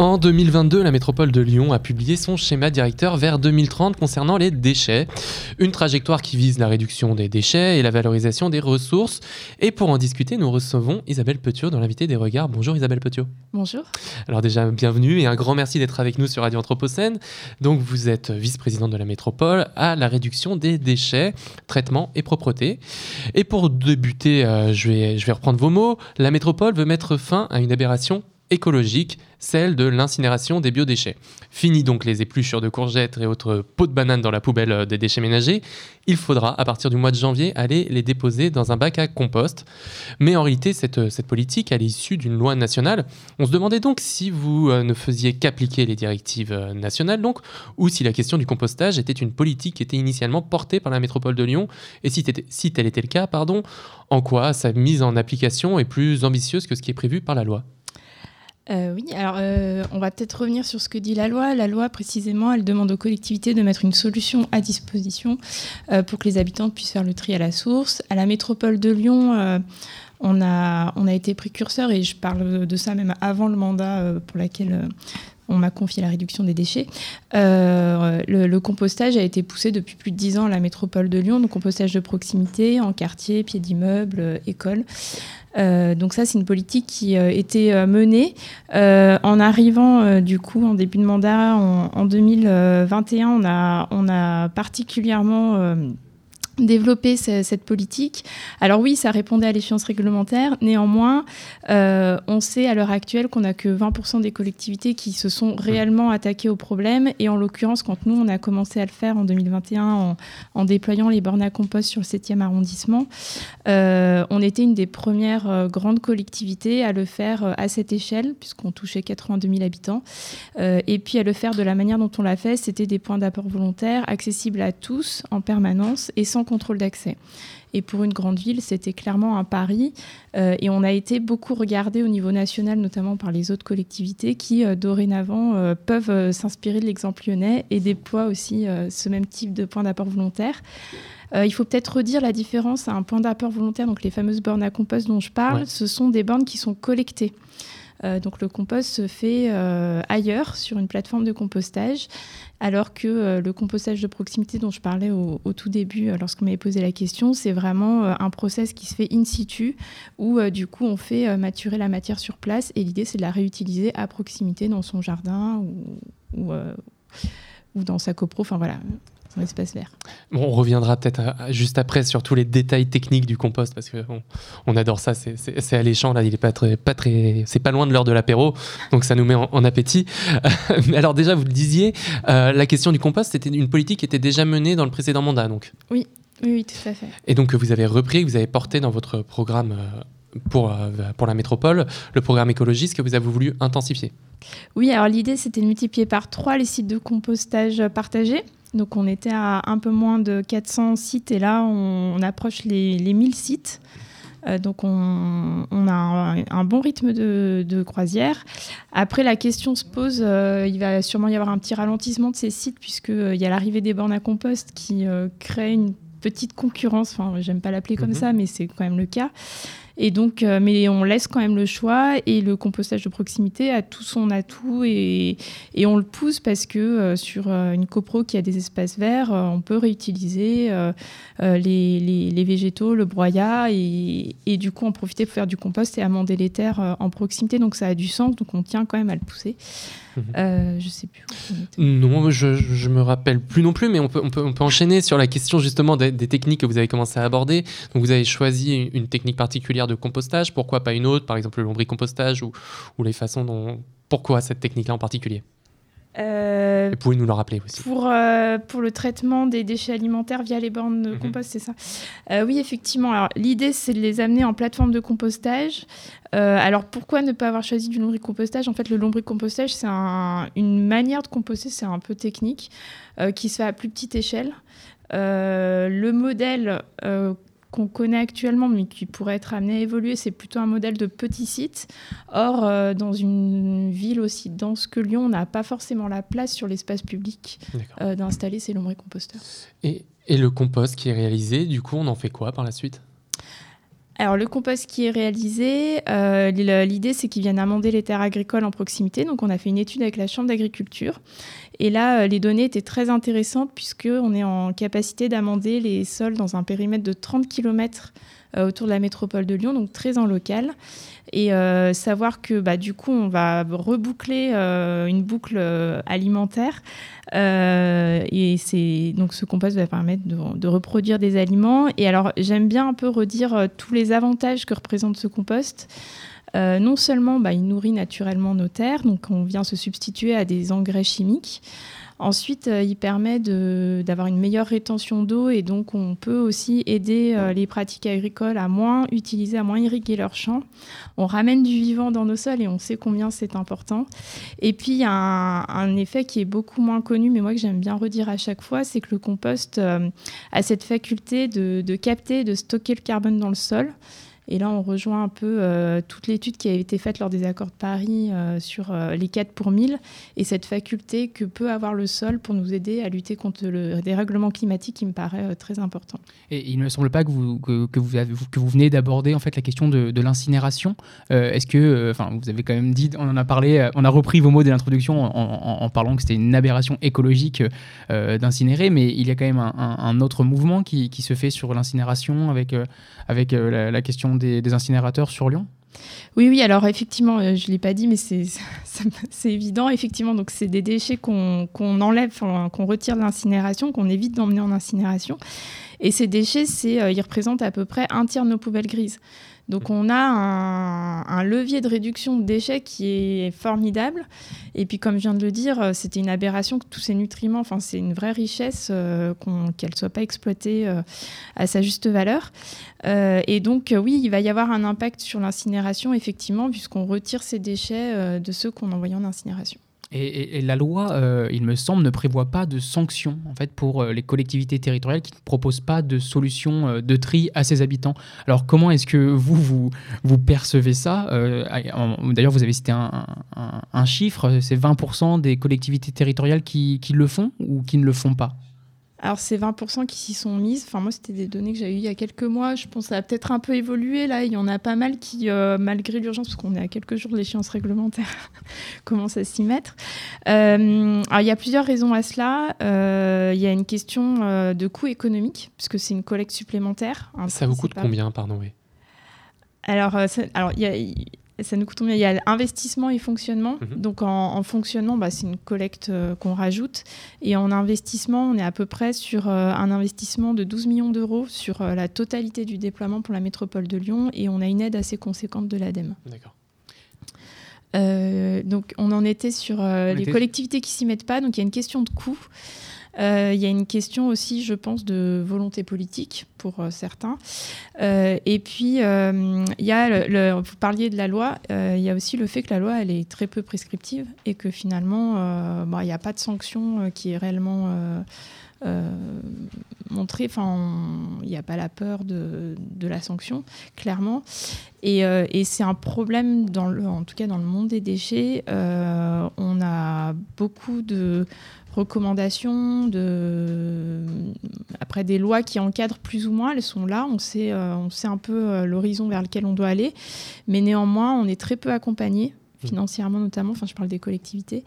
En 2022, la métropole de Lyon a publié son schéma directeur vers 2030 concernant les déchets. Une trajectoire qui vise la réduction des déchets et la valorisation des ressources. Et pour en discuter, nous recevons Isabelle Petiot dans l'invité des regards. Bonjour Isabelle Petiot. Bonjour. Alors déjà, bienvenue et un grand merci d'être avec nous sur Radio Anthropocène. Donc vous êtes vice-présidente de la métropole à la réduction des déchets, traitement et propreté. Et pour débuter, euh, je, vais, je vais reprendre vos mots. La métropole veut mettre fin à une aberration écologique, celle de l'incinération des biodéchets. Fini donc les épluchures de courgettes et autres pots de bananes dans la poubelle euh, des déchets ménagers, il faudra à partir du mois de janvier aller les déposer dans un bac à compost. Mais en réalité, cette, euh, politique, elle est issue d'une loi nationale. On se demandait donc si vous euh, ne faisiez qu'appliquer les directives nationales, donc, ou si la question du compostage était une politique qui était initialement portée par la métropole de Lyon, et si, si tel était le cas, pardon, en quoi sa mise en application est plus ambitieuse que ce qui est prévu par la loi? Euh, oui, alors euh, on va peut-être revenir sur ce que dit la loi. La loi, précisément, elle demande aux collectivités de mettre une solution à disposition euh, pour que les habitants puissent faire le tri à la source. À la métropole de Lyon, on, a, été précurseur, et je parle de ça même avant le mandat pour lequel on m'a confié la réduction des déchets. le, compostage a été poussé depuis plus de dix ans à la métropole de Lyon, donc compostage de proximité, en quartier, pied d'immeuble, école. Euh, donc ça, c'est une politique qui euh, était euh, menée en arrivant du coup en début de mandat en, 2021. On a, on a particulièrement développer cette politique. Alors oui, ça répondait à l'échéance réglementaire. Néanmoins, euh, on sait à l'heure actuelle qu'on n'a que 20% des collectivités qui se sont réellement attaquées au problème. Et en l'occurrence, quand nous, on a commencé à le faire en 2021 en, déployant les bornes à compost sur le 7e arrondissement, euh, on était une des premières euh, grandes collectivités à le faire à cette échelle, puisqu'on touchait 82 000 habitants. et puis à le faire de la manière dont on l'a fait, c'était des points d'apport volontaires accessibles à tous en permanence et sans contrôle d'accès. Et pour une grande ville, c'était clairement un pari. Euh, et on a été beaucoup regardé au niveau national, notamment par les autres collectivités qui, euh, dorénavant, euh, peuvent s'inspirer de l'exemple lyonnais et déploient aussi ce même type de point d'apport volontaire. il faut peut-être redire la différence à un point d'apport volontaire, donc les fameuses bornes à compost dont je parle, ce sont des bornes qui sont collectées. Euh, donc le compost se fait euh, ailleurs sur une plateforme de compostage, alors que euh, le compostage de proximité dont je parlais au, tout début lorsqu'on m'avait posé la question, c'est vraiment un process qui se fait in situ, où du coup on fait maturer la matière sur place et l'idée c'est de la réutiliser à proximité dans son jardin ou, ou dans sa copro. Enfin voilà, espace vert. Bon, on reviendra peut-être juste après sur tous les détails techniques du compost parce que on adore ça, c'est alléchant là, il est pas très, pas très, c'est pas loin de l'heure de l'apéro, donc ça nous met en, appétit. Mais alors déjà, vous le disiez, euh, la question du compost, c'était une politique qui était déjà menée dans le précédent mandat, donc. Oui, oui, tout à fait. Et donc vous avez repris, vous avez porté dans votre programme. Euh, pour, euh, pour la métropole, le programme écologiste que vous avez voulu intensifier. Oui, alors l'idée c'était de multiplier par trois les sites de compostage partagés. Donc on était à un peu moins de 400 sites et là on, approche les, les, 1000 sites. Euh, donc on, a un, bon rythme de, croisière. Après la question se pose, euh, il va sûrement y avoir un petit ralentissement de ces sites puisqu'il euh, y a l'arrivée des bornes à compost qui crée une petite concurrence. Enfin, j'aime pas l'appeler comme mhm. ça, mais c'est quand même le cas. Et donc, euh, mais on laisse quand même le choix et le compostage de proximité a tout son atout et, et on le pousse parce que euh, sur euh, une copro qui a des espaces verts, on peut réutiliser les, les, végétaux, le broyat et, et, du coup en profiter pour faire du compost et amender les terres en proximité. Donc ça a du sens, donc on tient quand même à le pousser. Mhm. Je sais plus. non, je, je me rappelle plus non plus, mais on peut, on peut, on peut enchaîner sur la question justement des, techniques que vous avez commencé à aborder. Donc vous avez choisi une technique particulière de compostage, pourquoi pas une autre, par exemple le lombricompostage ou, ou les façons dont... Pourquoi cette technique-là en particulier euh, pouvez nous le rappeler aussi. Pour, euh, pour le traitement des déchets alimentaires via les bornes de mhm. compost, c'est ça euh, Oui, effectivement. l'idée, c'est de les amener en plateforme de compostage. Euh, alors, pourquoi ne pas avoir choisi du lombricompostage? En fait, le lombricompostage, c'est une manière de composter, c'est un peu technique, qui se fait à plus petite échelle. le modèle qu'on connaît actuellement, mais qui pourrait être amené à évoluer, c'est plutôt un modèle de petit site. Or, euh, dans une ville aussi dense que Lyon, on n'a pas forcément la place sur l'espace public euh, d'installer ces lombricomposteurs. Et, et le compost qui est réalisé, du coup, on en fait quoi par la suite? Alors le compost qui est réalisé, euh, l'idée c'est qu'ils viennent amender les terres agricoles en proximité. Donc on a fait une étude avec la Chambre d'agriculture. Et là, euh, les données étaient très intéressantes puisqu'on est en capacité d'amender les sols dans un périmètre de 30 km autour de la métropole de Lyon, donc très en local. Et savoir que bah, du coup, on va reboucler une boucle alimentaire euh, et donc ce compost va permettre de, reproduire des aliments. Et alors j'aime bien un peu redire euh, tous les avantages que représente ce compost. Euh, non seulement bah, il nourrit naturellement nos terres, donc on vient se substituer à des engrais chimiques. Ensuite, euh, il permet d'avoir une meilleure rétention d'eau et donc on peut aussi aider euh, les pratiques agricoles à moins utiliser, à moins irriguer leurs champs. On ramène du vivant dans nos sols et on sait combien c'est important. Et puis, il y a un, effet qui est beaucoup moins connu, mais moi que j'aime bien redire à chaque fois, c'est que le compost euh, a cette faculté de, de capter, de stocker le carbone dans le sol. Et là, on rejoint un peu euh, toute l'étude qui a été faite lors des accords de Paris euh, sur euh, les 4 pour 1000 et cette faculté que peut avoir le sol pour nous aider à lutter contre le dérèglement climatique qui me paraît très important. Et il ne me semble pas que vous, que, vous, que vous venez d'aborder en fait la question de, l'incinération. Est-ce que, enfin, vous avez quand même dit, on en a parlé, on a repris vos mots de l'introduction en, parlant que c'était une aberration écologique d'incinérer, mais il y a quand même un, autre mouvement qui, qui, se fait sur l'incinération avec, avec la, la question des, incinérateurs sur Lyon? Oui, oui, alors effectivement, euh, je ne l'ai pas dit, mais c'est évident. Effectivement, donc c'est des déchets qu'on enlève, qu'on retire de l'incinération, qu'on évite d'emmener en incinération. Et ces déchets, euh, ils représentent à peu près un tiers de nos poubelles grises. Donc on a un, levier de réduction de déchets qui est formidable. Et puis comme je viens de le dire, euh, c'était une aberration que tous ces nutriments, enfin c'est une vraie richesse euh, qu'elle ne soit pas exploitée euh, à sa juste valeur. et donc oui, il va y avoir un impact sur l'incinération effectivement, puisqu'on retire ces déchets de ceux qu'on envoie en incinération. Et, la loi, euh, il me semble, ne prévoit pas de sanctions en fait, pour euh, les collectivités territoriales qui ne proposent pas de solution euh, de tri à ses habitants. Alors comment est-ce que vous, vous, vous percevez ça D'ailleurs, vous avez cité un, un chiffre, c'est 20% des collectivités territoriales qui, qui le font ou qui ne le font pas? Alors, c'est 20% qui s'y sont mises. Enfin, moi, c'était des données que j'avais eues il y a quelques mois. Je pense que ça a peut-être un peu évolué. Là, il y en a pas mal qui, euh, malgré l'urgence, parce qu'on est à quelques jours de l'échéance réglementaire, commencent à s'y mettre. Euh, alors, il y a plusieurs raisons à cela. Euh, il y a une question de coût économique, puisque c'est une collecte supplémentaire. ça vous coûte combien, pardon oui? Alors, alors il y ça nous coûte combien? Il y a investissement et fonctionnement. Mhm. Donc en, fonctionnement, bah, c'est une collecte euh, qu'on rajoute. Et en investissement, on est à peu près sur euh, un investissement de 12 millions d'euros sur euh, la totalité du déploiement pour la métropole de Lyon. Et on a une aide assez conséquente de l'ADEME. D'accord. donc on en était sur les collectivités qui s'y mettent pas. Donc il y a une question de coût. Euh, il y a une question aussi, je pense, de volonté politique pour euh, certains. Euh, et puis, il y a, vous parliez de la loi, il y a aussi le fait que la loi, elle est très peu prescriptive et que finalement, il n'y a pas de sanction qui est réellement... montrée. enfin, il n'y a pas la peur de, la sanction, clairement. Et, et c'est un problème, dans le, en tout cas dans le monde des déchets. on a beaucoup de, recommandations, de... après des lois qui encadrent plus ou moins, elles sont là, on sait, euh, on sait un peu euh, l'horizon vers lequel on doit aller, mais néanmoins on est très peu accompagné. Financièrement notamment, enfin je parle des collectivités,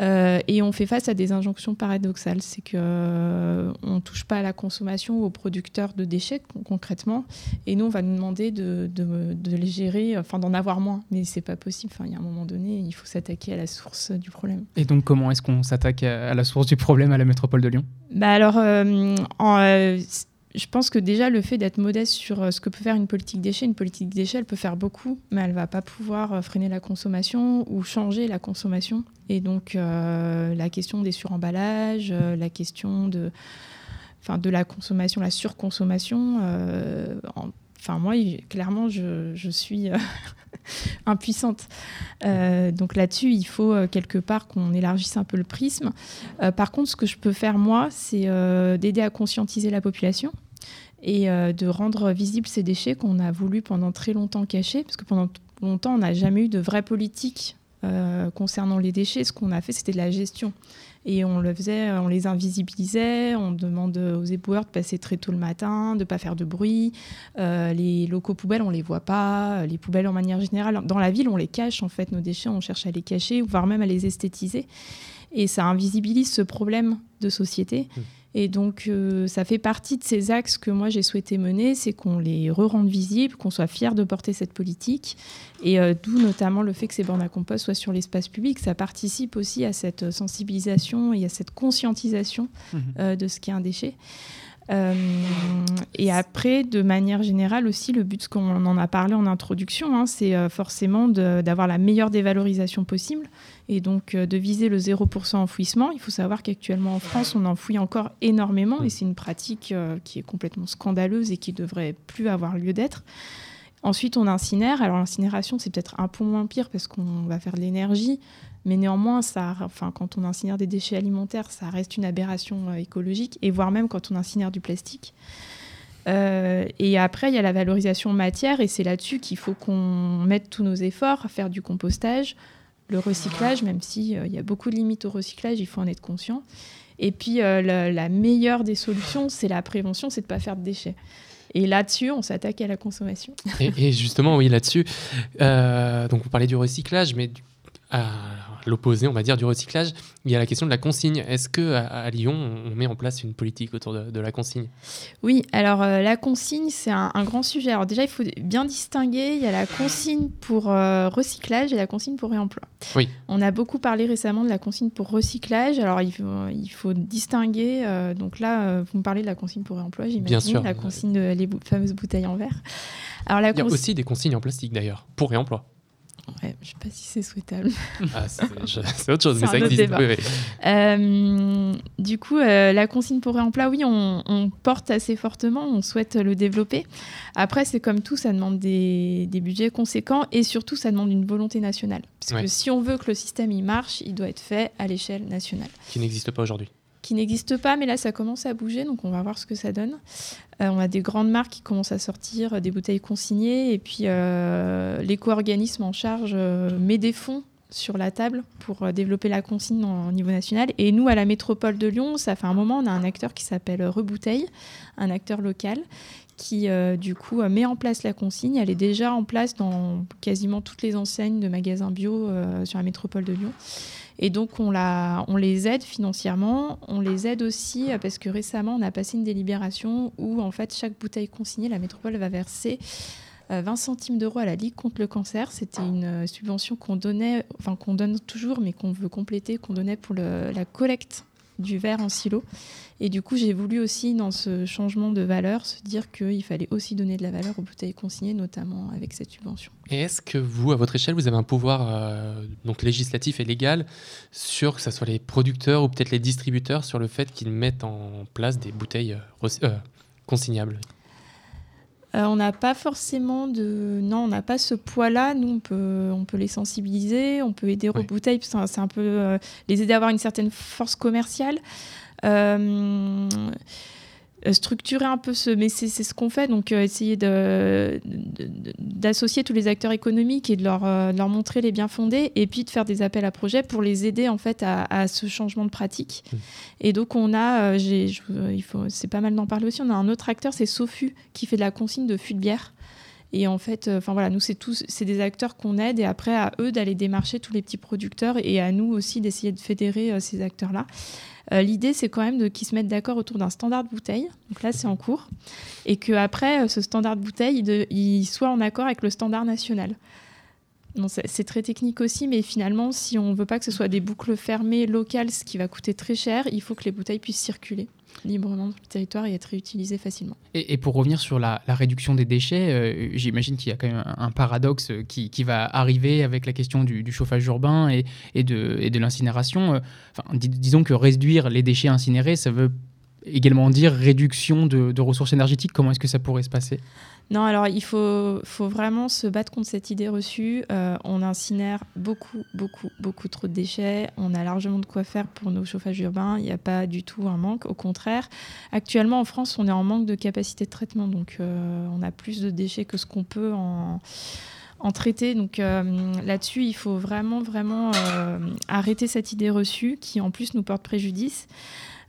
euh, et on fait face à des injonctions paradoxales, c'est qu'on euh, ne touche pas à la consommation ou aux producteurs de déchets concrètement, et nous on va nous demander de, de, les gérer, enfin d'en avoir moins, mais c'est pas possible, enfin il y a un moment donné, il faut s'attaquer à la source du problème. Et donc comment est-ce qu'on s'attaque à la source du problème à la métropole de Lyon? Bah alors, euh, en, je pense que déjà le fait d'être modeste sur euh, ce que peut faire une politique déchet, une politique déchet, elle peut faire beaucoup, mais elle va pas pouvoir euh, freiner la consommation ou changer la consommation. Et donc euh, la question des suremballages, la question de, enfin, de la consommation, la surconsommation. enfin moi, clairement, je, je suis impuissante. donc là-dessus, il faut quelque part qu'on élargisse un peu le prisme. par contre, ce que je peux faire moi, c'est d'aider à conscientiser la population et euh, de rendre visibles ces déchets qu'on a voulu pendant très longtemps cacher, parce que pendant longtemps, on n'a jamais eu de vraie politique concernant les déchets, ce qu'on a fait, c'était de la gestion. Et on le faisait, on les invisibilisait, on demande aux éboueurs de passer très tôt le matin, de ne pas faire de bruit. les locaux poubelles, on les voit pas. Les poubelles, en manière générale, dans la ville, on les cache, en fait, nos déchets, on cherche à les cacher, voire même à les esthétiser. Et ça invisibilise ce problème de société. Mmh. Et donc, euh, ça fait partie de ces axes que moi j'ai souhaité mener, c'est qu'on les re-rende visibles, qu'on soit fier de porter cette politique. Et euh, d'où notamment le fait que ces bornes à compost soient sur l'espace public. Ça participe aussi à cette sensibilisation et à cette conscientisation mmh. euh, de ce qu'est un déchet. Et après, de manière générale aussi, le but, qu'on en a parlé en introduction, hein, c'est forcément d'avoir la meilleure dévalorisation possible et donc euh, de viser le 0% enfouissement. Il faut savoir qu'actuellement en France, on enfouit encore énormément et c'est une pratique euh, qui est complètement scandaleuse et qui devrait plus avoir lieu d'être. Ensuite, on incinère. Alors l'incinération, c'est peut-être un peu moins pire parce qu'on va faire de l'énergie, mais néanmoins, ça, enfin, quand on incinère des déchets alimentaires, ça reste une aberration euh, écologique, et voire même quand on incinère du plastique. et après, il y a la valorisation matière, et c'est là-dessus qu'il faut qu'on mette tous nos efforts faire du compostage, le recyclage, même s'il euh, y a beaucoup de limites au recyclage, il faut en être conscient. Et puis euh, la, meilleure des solutions, c'est la prévention, c'est de ne pas faire de déchets. Et là-dessus, on s'attaque à la consommation. Et, justement, oui, là-dessus, euh, donc vous parlez du recyclage, mais l'opposé, on va dire, du recyclage, il y a la question de la consigne. Est-ce que à, Lyon, on met en place une politique autour de, la consigne? Oui, alors euh, la consigne, c'est un, grand sujet. Alors déjà, il faut bien distinguer, il y a la consigne pour euh, recyclage et la consigne pour réemploi. Oui. On a beaucoup parlé récemment de la consigne pour recyclage. Alors il faut, il faut distinguer, euh, donc là, vous me parlez de la consigne pour réemploi, j'imagine. Bien sûr. La consigne de les fameuses bouteilles en verre. Alors, la il y a aussi des consignes en plastique d'ailleurs, pour réemploi. Ouais, je ne sais pas si c'est souhaitable. Ah, c'est autre chose, mais ça existe. Euh, du coup, euh, la consigne pour réemploi, oui, on, porte assez fortement, on souhaite le développer. Après, c'est comme tout, ça demande des, des, budgets conséquents et surtout, ça demande une volonté nationale. Parce que si on veut que le système il marche, il doit être fait à l'échelle nationale. Qui n'existe pas aujourd'hui qui n'existe pas, mais là ça commence à bouger, donc on va voir ce que ça donne. Euh, on a des grandes marques qui commencent à sortir des bouteilles consignées, et puis euh, l'éco-organisme en charge euh, met des fonds sur la table pour développer la consigne au niveau national. Et nous, à la métropole de Lyon, ça fait un moment, on a un acteur qui s'appelle Rebouteille, un acteur local, qui du coup met en place la consigne. Elle est déjà en place dans quasiment toutes les enseignes de magasins bio sur la métropole de Lyon. Et donc, on, les aide financièrement. On les aide aussi euh, parce que récemment, on a passé une délibération où, en fait, chaque bouteille consignée, la métropole va verser 20 euh, centimes d'euros à la Ligue contre le cancer. C'était une euh, subvention qu'on donnait, enfin qu'on donne toujours, mais qu'on veut compléter, qu'on donnait pour la collecte du verre en silo. Et du coup, j'ai voulu aussi, dans ce changement de valeur, se dire qu'il fallait aussi donner de la valeur aux bouteilles consignées, notamment avec cette subvention. Et est-ce que vous, à votre échelle, vous avez un pouvoir euh, donc législatif et légal sur que ce soit les producteurs ou peut-être les distributeurs sur le fait qu'ils mettent en place des bouteilles euh, euh, on n'a pas forcément de. Non, on n'a pas ce poids-là. Nous, on peut, on peut les sensibiliser, on peut aider aux bouteilles, c'est un peu les aider à avoir une certaine force commerciale. Euh, structurer un peu ce mais c'est ce qu'on fait. Donc euh, essayer d'associer tous les acteurs économiques et de leur, euh, leur, montrer les biens fondés et puis de faire des appels à projets pour les aider en fait à, ce changement de pratique. Mmh. et donc on a il faut c'est pas mal d'en parler aussi. On a un autre acteur c'est Sofu qui fait de la consigne de fûts de bière et en fait, enfin voilà, nous c'est tous, c'est des acteurs qu'on aide et après à eux d'aller démarcher tous les petits producteurs et à nous aussi d'essayer de fédérer ces acteurs-là. Euh, l'idée, c'est quand même qu'ils se mettent d'accord autour d'un standard de bouteille. Donc là, c'est en cours. Et qu'après, euh, ce standard de bouteille, il, soit en accord avec le standard national. C'est très technique aussi, mais finalement, si on ne veut pas que ce soit des boucles fermées locales, ce qui va coûter très cher, il faut que les bouteilles puissent circuler librement sur le territoire et être réutilisé facilement. Et, pour revenir sur la, réduction des déchets, euh, j'imagine qu'il y a quand même un, paradoxe qui, va arriver avec la question du, chauffage urbain et, de, l'incinération. Euh, disons que réduire les déchets incinérés, ça veut également dire réduction de, ressources énergétiques. Comment est-ce que ça pourrait se passer? Non, alors il faut, faut vraiment se battre contre cette idée reçue. Euh, on incinère beaucoup, beaucoup, beaucoup trop de déchets. On a largement de quoi faire pour nos chauffages urbains. Il n'y a pas du tout un manque. Au contraire, actuellement en France, on est en manque de capacité de traitement. Donc euh, on a plus de déchets que ce qu'on peut en en traiter. Donc là-dessus, il faut vraiment, vraiment arrêter cette idée reçue qui en plus nous porte préjudice.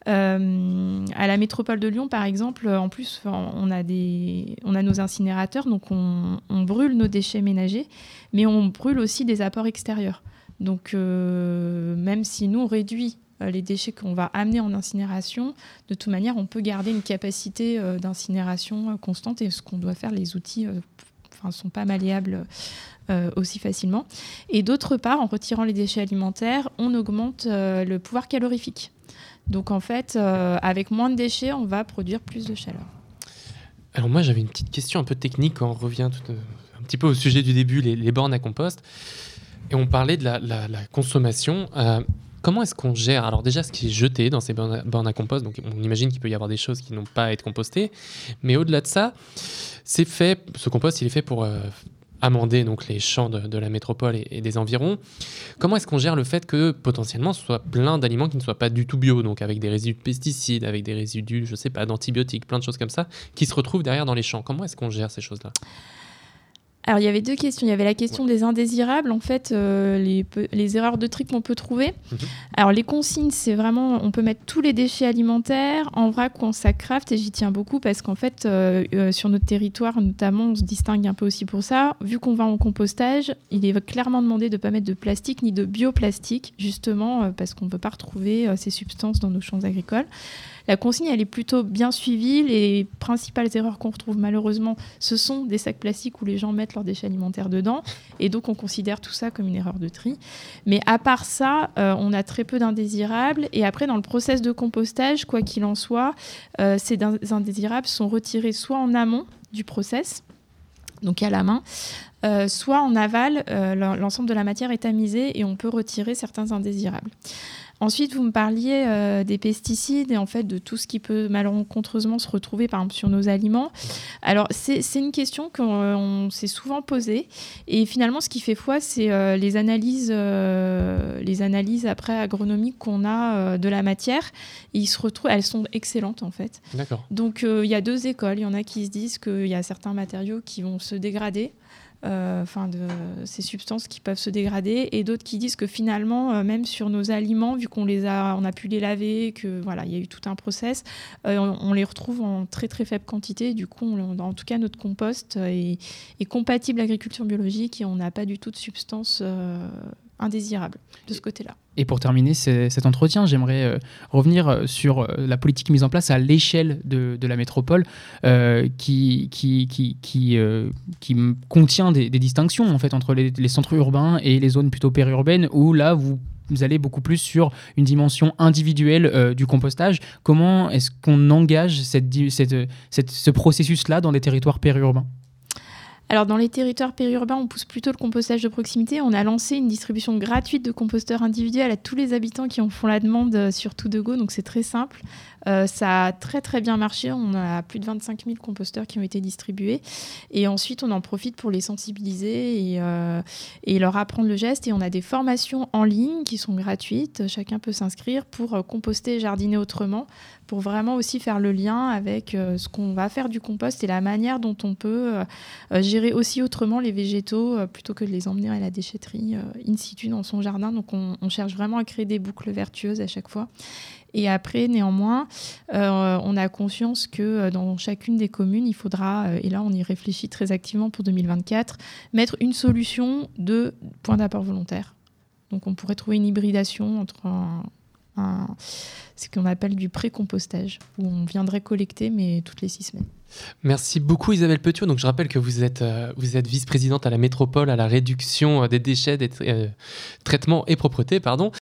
Euh, à la métropole de Lyon, par exemple, en plus, on a, nos incinérateurs, donc on, brûle nos déchets ménagers, mais on brûle aussi des apports extérieurs. Donc, euh, même si nous, on réduit euh, les déchets qu'on va amener en incinération, de toute manière, on peut garder une capacité d'incinération constante et ce qu'on doit faire, les outils ne sont pas malléables aussi facilement. Et d'autre part, en retirant les déchets alimentaires, on augmente le pouvoir calorifique. Donc en fait, euh, avec moins de déchets, on va produire plus de chaleur. Alors moi, j'avais une petite question un peu technique on revient euh, un petit peu au sujet du début, les, bornes à compost. Et on parlait de la, consommation. Euh, comment est-ce qu'on gère? Alors déjà, ce qui est jeté dans ces bornes à compost, donc on imagine qu'il peut y avoir des choses qui n'ont pas à être compostées. Mais au-delà de ça, c'est fait, ce compost, il est fait pour amender donc les champs de, la métropole et, des environs. Comment est-ce qu'on gère le fait que potentiellement ce soit plein d'aliments qui ne soient pas du tout bio, donc avec des résidus de pesticides, avec des résidus, je sais pas, d'antibiotiques, plein de choses comme ça, qui se retrouvent derrière dans les champs? Comment est-ce qu'on gère ces choses-là? Alors, il y avait deux questions. Il y avait la question des indésirables, en fait, euh, les, erreurs de tri qu'on peut trouver. Mhm. Alors, les consignes, c'est vraiment, on peut mettre tous les déchets alimentaires en vrac ou en sac craft, et j'y tiens beaucoup parce qu'en fait, euh, euh, sur notre territoire, notamment, on se distingue un peu aussi pour ça. Vu qu'on va en compostage, il est clairement demandé de ne pas mettre de plastique ni de bioplastique, justement, parce qu'on ne peut pas retrouver ces substances dans nos champs agricoles. La consigne, elle est plutôt bien suivie. Les principales erreurs qu'on retrouve malheureusement, ce sont des sacs plastiques où les gens mettent leurs déchets alimentaires dedans. Et donc, on considère tout ça comme une erreur de tri. Mais à part ça, euh, on a très peu d'indésirables. Et après, dans le process de compostage, quoi qu'il en soit, euh, ces indésirables sont retirés soit en amont du process, donc à la main, euh, soit en aval, l'ensemble de la matière est tamisée et on peut retirer certains indésirables. Ensuite, vous me parliez euh, des pesticides et en fait de tout ce qui peut malencontreusement se retrouver par exemple sur nos aliments. Alors c'est une question qu'on s'est souvent posée et finalement ce qui fait foi c'est euh, les analyses euh, les analyses après agronomiques qu'on a de la matière. ils se retrouvent, elles sont excellentes en fait. Donc il y a deux écoles. Il y en a qui se disent qu'il y a certains matériaux qui vont se dégrader euh, enfin de ces substances qui peuvent se dégrader, et d'autres qui disent que finalement, euh, même sur nos aliments, vu qu'on les a, on a pu les laver, que voilà, il y a eu tout un process, euh, on, les retrouve en très très faible quantité. Du coup, en tout cas, notre compost est, compatible l'agriculture biologique et on n'a pas du tout de substances indésirables de ce côté-là. Et pour terminer cet entretien, j'aimerais euh, revenir euh, sur euh, la politique mise en place à l'échelle de, la métropole qui, qui, qui, qui, qui contient des, distinctions en fait, entre les, centres urbains et les zones plutôt périurbaines où là, vous allez beaucoup plus sur une dimension individuelle du compostage. Comment est-ce qu'on engage cette, cette, ce processus-là dans les territoires périurbains? Alors dans les territoires périurbains, on pousse plutôt le compostage de proximité. On a lancé une distribution gratuite de composteurs individuels à tous les habitants qui en font la demande euh, sur tout de go, donc c'est très simple. Euh, ça a très très bien marché. On a plus de 25 000 composteurs qui ont été distribués. Et ensuite, on en profite pour les sensibiliser et, euh, et leur apprendre le geste. Et on a des formations en ligne qui sont gratuites. Chacun peut s'inscrire pour composter et jardiner autrement, pour vraiment aussi faire le lien avec ce qu'on va faire du compost et la manière dont on peut gérer aussi autrement les végétaux euh, plutôt que de les emmener à la déchetterie euh, in situ dans son jardin. Donc on, cherche vraiment à créer des boucles vertueuses à chaque fois. Et après, néanmoins, euh, on a conscience que dans chacune des communes, il faudra, et là on y réfléchit très activement pour 2024, mettre une solution de point d'apport volontaire. Donc on pourrait trouver une hybridation entre ce qu'on appelle du pré-compostage, où on viendrait collecter, mais toutes les six semaines. Merci beaucoup Isabelle Petiot. Donc je rappelle que vous êtes, euh, vice-présidente à la métropole à la réduction euh, des déchets, des euh, traitements et propreté. Pardon.